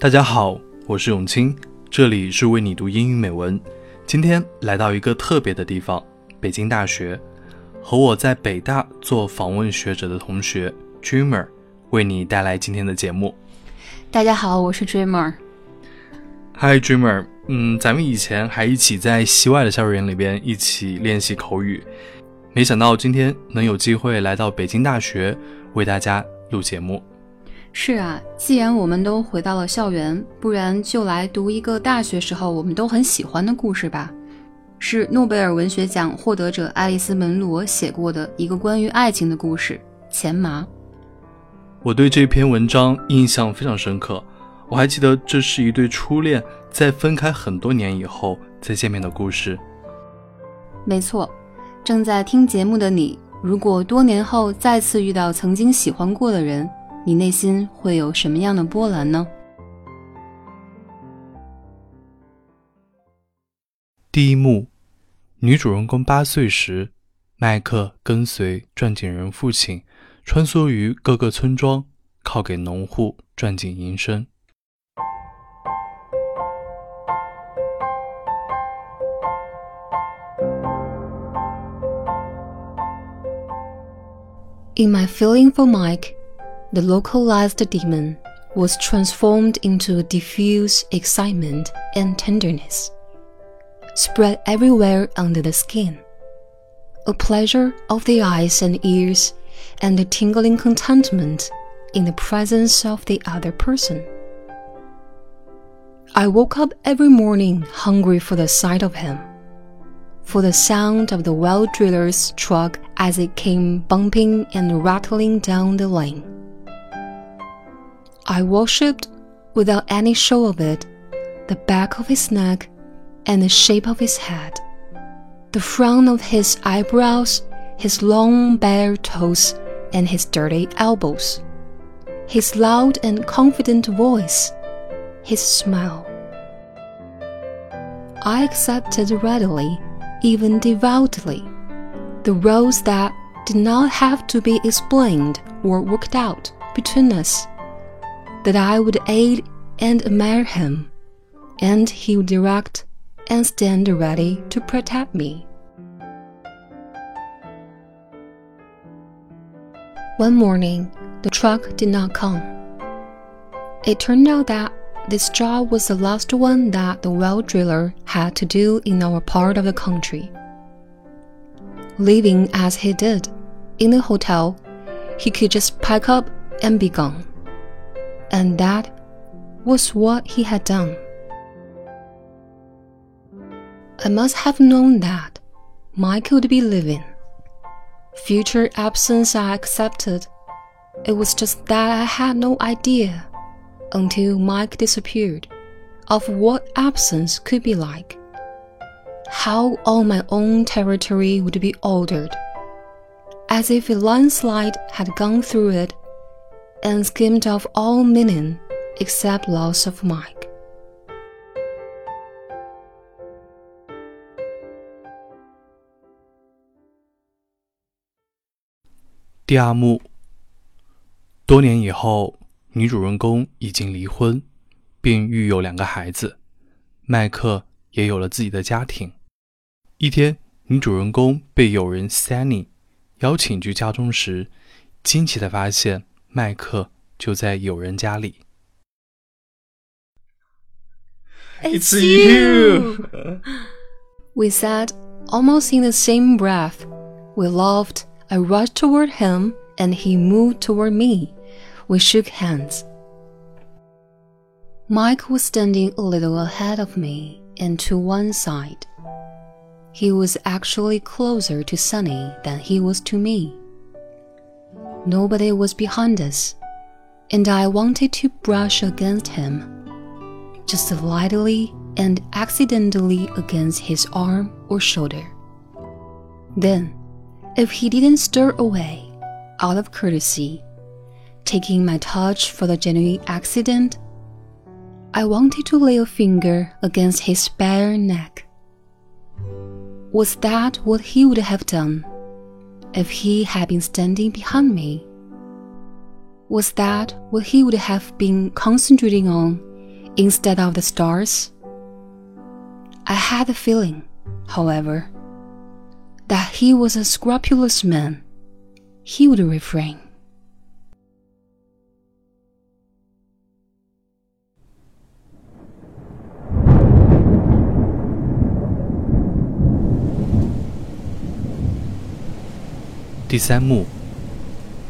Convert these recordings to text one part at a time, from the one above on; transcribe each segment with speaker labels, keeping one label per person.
Speaker 1: 大家好，我是永清，这里是为你读英语美文。今天来到一个特别的地方——北京大学，和我在北大做访问学者的同学 Dreamer 为你带来今天的节目。
Speaker 2: 大家好，我是 Dreamer。
Speaker 1: Hi Dreamer，嗯，咱们以前还一起在西外的校园里边一起练习口语，没想到今天能有机会来到北京大学为大家录节目。
Speaker 2: 是啊，既然我们都回到了校园，不然就来读一个大学时候我们都很喜欢的故事吧。是诺贝尔文学奖获得者爱丽丝·门罗写过的一个关于爱情的故事《钱麻》。
Speaker 1: 我对这篇文章印象非常深刻，我还记得这是一对初恋在分开很多年以后再见面的故事。
Speaker 2: 没错，正在听节目的你，如果多年后再次遇到曾经喜欢过的人。你内心会有什么样的波澜呢？
Speaker 1: 第一幕，女主人公八岁时，麦克跟随钻井人父亲穿梭于各个村庄，靠给农户钻井营生。
Speaker 2: In my feeling for Mike. The localized demon was transformed into a diffuse excitement and tenderness, spread everywhere under the skin. A pleasure of the eyes and ears, and a tingling contentment in the presence of the other person. I woke up every morning hungry for the sight of him, for the sound of the well driller's truck as it came bumping and rattling down the lane. I worshipped, without any show of it, the back of his neck and the shape of his head, the frown of his eyebrows, his long bare toes, and his dirty elbows, his loud and confident voice, his smile. I accepted readily, even devoutly, the roles that did not have to be explained or worked out between us that I would aid and admire him, and he would direct and stand ready to protect me. One morning, the truck did not come. It turned out that this job was the last one that the well driller had to do in our part of the country. Living as he did, in the hotel, he could just pack up and be gone and that was what he had done. I must have known that Mike would be living. Future absence I accepted. It was just that I had no idea, until Mike disappeared, of what absence could be like. How all my own territory would be altered, as if a landslide had gone through it and skimmed off all meaning except loss of Mike.
Speaker 1: 第二幕，多年以后，女主人公已经离婚，并育有两个孩子，麦克也有了自己的家庭。一天，女主人公被友人 Sunny 邀请去家中时，惊奇的发现。迈克就在友人家里。
Speaker 2: It's you! We said almost in the same breath. We laughed. I rushed toward him and he moved toward me. We shook hands. Mike was standing a little ahead of me and to one side. He was actually closer to Sunny than he was to me. Nobody was behind us, and I wanted to brush against him, just lightly and accidentally against his arm or shoulder. Then, if he didn't stir away, out of courtesy, taking my touch for the genuine accident, I wanted to lay a finger against his bare neck. Was that what he would have done? If he had been standing behind me? Was that what he would have been concentrating on instead of the stars? I had the feeling, however, that he was a scrupulous man. He would refrain.
Speaker 1: 第三幕，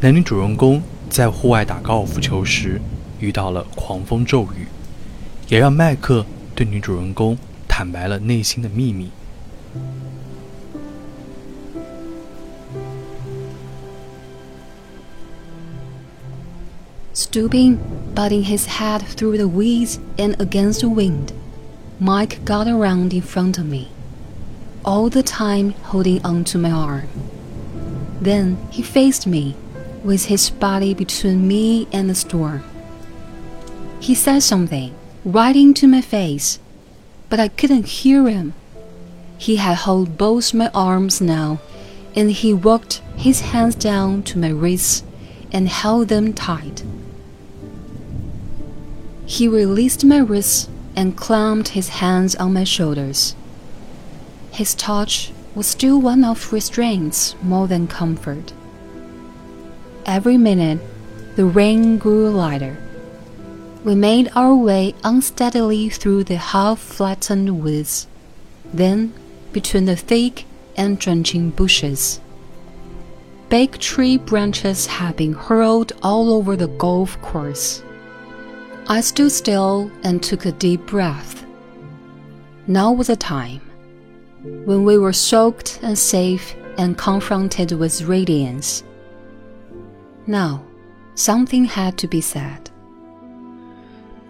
Speaker 1: 男女主人公在户外打高尔夫球时遇到了狂风骤雨，也让麦克对女主人公坦白了内心的秘密。
Speaker 2: Stooping, butting his head through the weeds and against the wind, Mike got around in front of me, all the time holding onto my arm. Then he faced me, with his body between me and the storm. He said something right into my face, but I couldn't hear him. He had held both my arms now, and he walked his hands down to my wrists and held them tight. He released my wrists and clamped his hands on my shoulders. His touch was still one of restraints more than comfort. Every minute, the rain grew lighter. We made our way unsteadily through the half flattened woods, then between the thick and drenching bushes. Big tree branches had been hurled all over the golf course. I stood still and took a deep breath. Now was the time when we were soaked and safe and confronted with radiance. Now, something had to be said.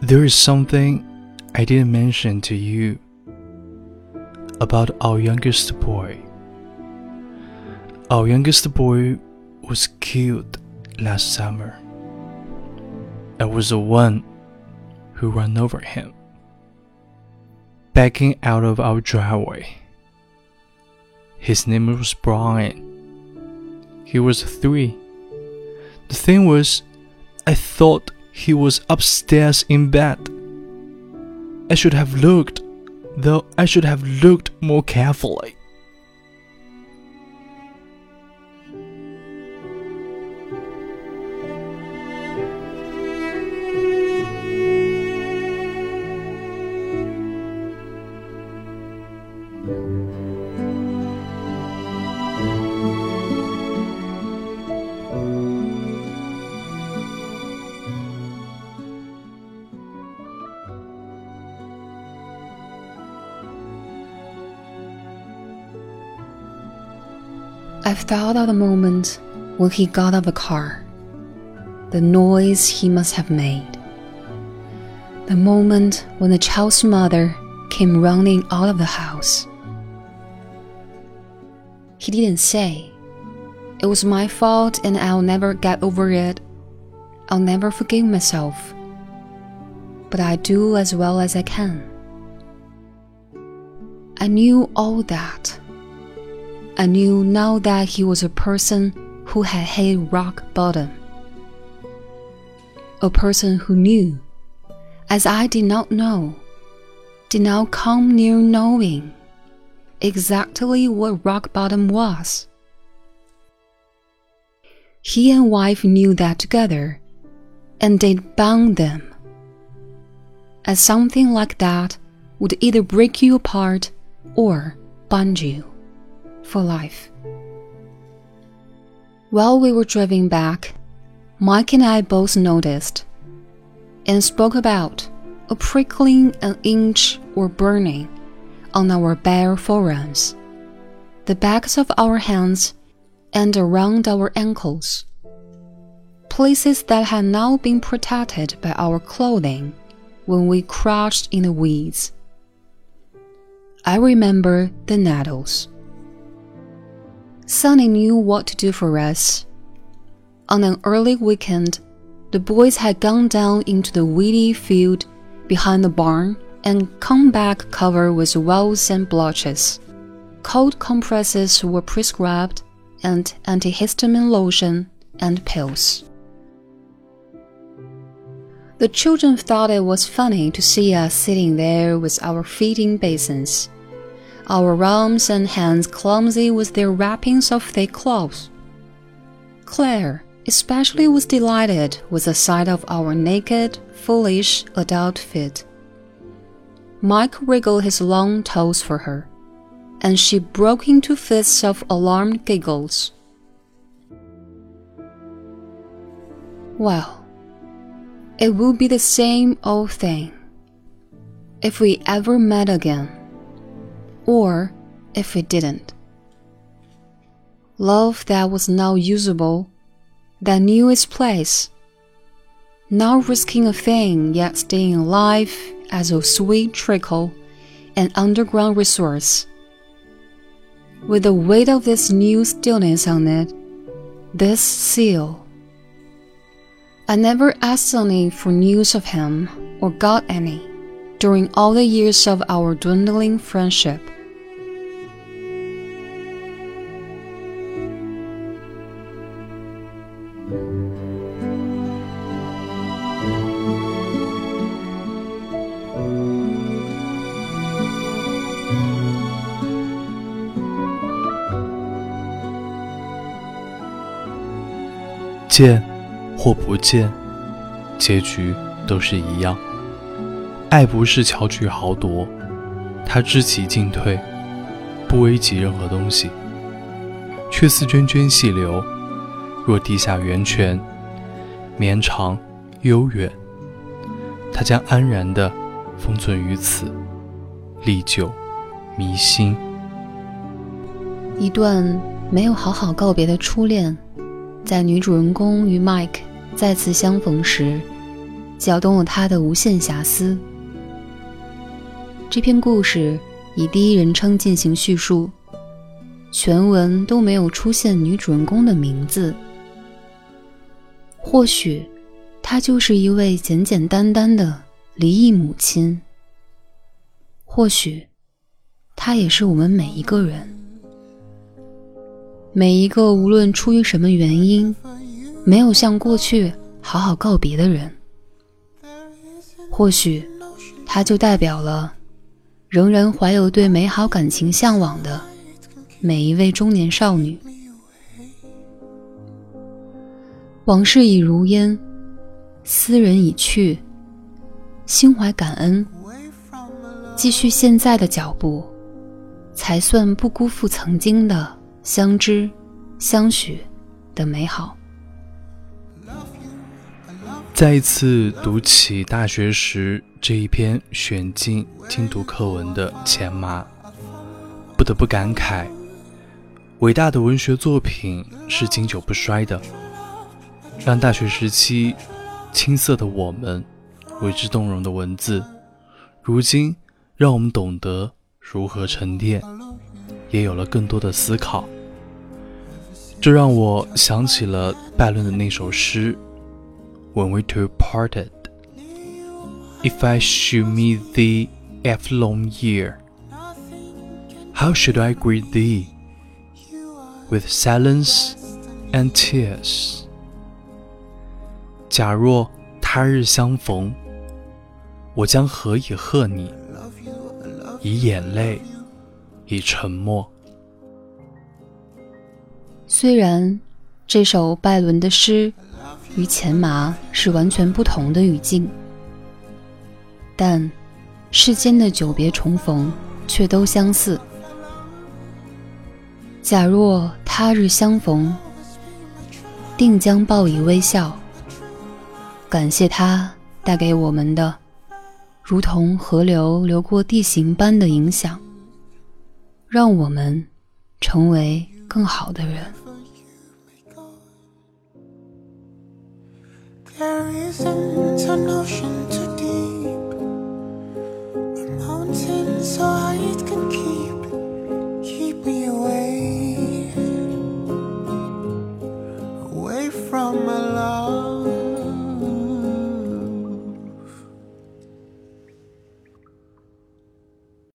Speaker 1: There is something I didn't mention to you about our youngest boy. Our youngest boy was killed last summer. I was the one who ran over him, backing out of our driveway. His name was Brian. He was three. The thing was, I thought he was upstairs in bed. I should have looked, though I should have looked more carefully.
Speaker 2: I've thought of the moment when he got out of the car, the noise he must have made, the moment when the child's mother came running out of the house. He didn't say, It was my fault and I'll never get over it. I'll never forgive myself. But I do as well as I can. I knew all that I knew now that he was a person who had hit rock bottom. A person who knew, as I did not know, did not come near knowing exactly what rock bottom was. He and wife knew that together, and it bound them. As something like that would either break you apart or bond you for life. While we were driving back, Mike and I both noticed and spoke about a prickling an inch or burning on our bare forearms, the backs of our hands, and around our ankles. Places that had now been protected by our clothing when we crouched in the weeds. I remember the nettles. Sunny knew what to do for us. On an early weekend, the boys had gone down into the weedy field behind the barn and come back covered with welts and blotches. Cold compresses were prescribed, and antihistamine lotion and pills. The children thought it was funny to see us sitting there with our feeding basins, our arms and hands clumsy with their wrappings of thick cloth. Claire especially was delighted with the sight of our naked, foolish adult feet. Mike wriggled his long toes for her, and she broke into fits of alarmed giggles. Well, it will be the same old thing if we ever met again, or if we didn't. Love that was now usable, that knew its place, now risking a thing yet staying alive as a sweet trickle, an underground resource. With the weight of this new stillness on it, this seal I never asked Sunny for news of him or got any during all the years of our dwindling friendship.
Speaker 1: 见。或不见，结局都是一样。爱不是巧取豪夺，它知其进退，不危及任何东西，却似涓涓细流，若地下源泉，绵长悠远。它将安然地封存于此，历久弥新。
Speaker 2: 一段没有好好告别的初恋，在女主人公与 Mike。再次相逢时，搅动了他的无限遐思。这篇故事以第一人称进行叙述，全文都没有出现女主人公的名字。或许，她就是一位简简单单的离异母亲。或许，她也是我们每一个人，每一个无论出于什么原因。没有向过去好好告别的人，或许他就代表了仍然怀有对美好感情向往的每一位中年少女。往事已如烟，斯人已去，心怀感恩，继续现在的脚步，才算不辜负曾经的相知相许的美好。
Speaker 1: 再一次读起大学时这一篇选进精读课文的《钱麻》，不得不感慨：伟大的文学作品是经久不衰的，让大学时期青涩的我们为之动容的文字，如今让我们懂得如何沉淀，也有了更多的思考。这让我想起了拜伦的那首诗。when we two parted. If I should meet thee after long year, how should I greet thee? With silence and tears. 假若他日相逢，我将何以贺你？以眼泪，以沉默。
Speaker 2: 虽然这首拜伦的诗与钱麻是完全不同的语境，但世间的久别重逢却都相似。假若他日相逢，定将报以微笑，感谢他带给我们的，如同河流流过地形般的影响，让我们成为更好的人。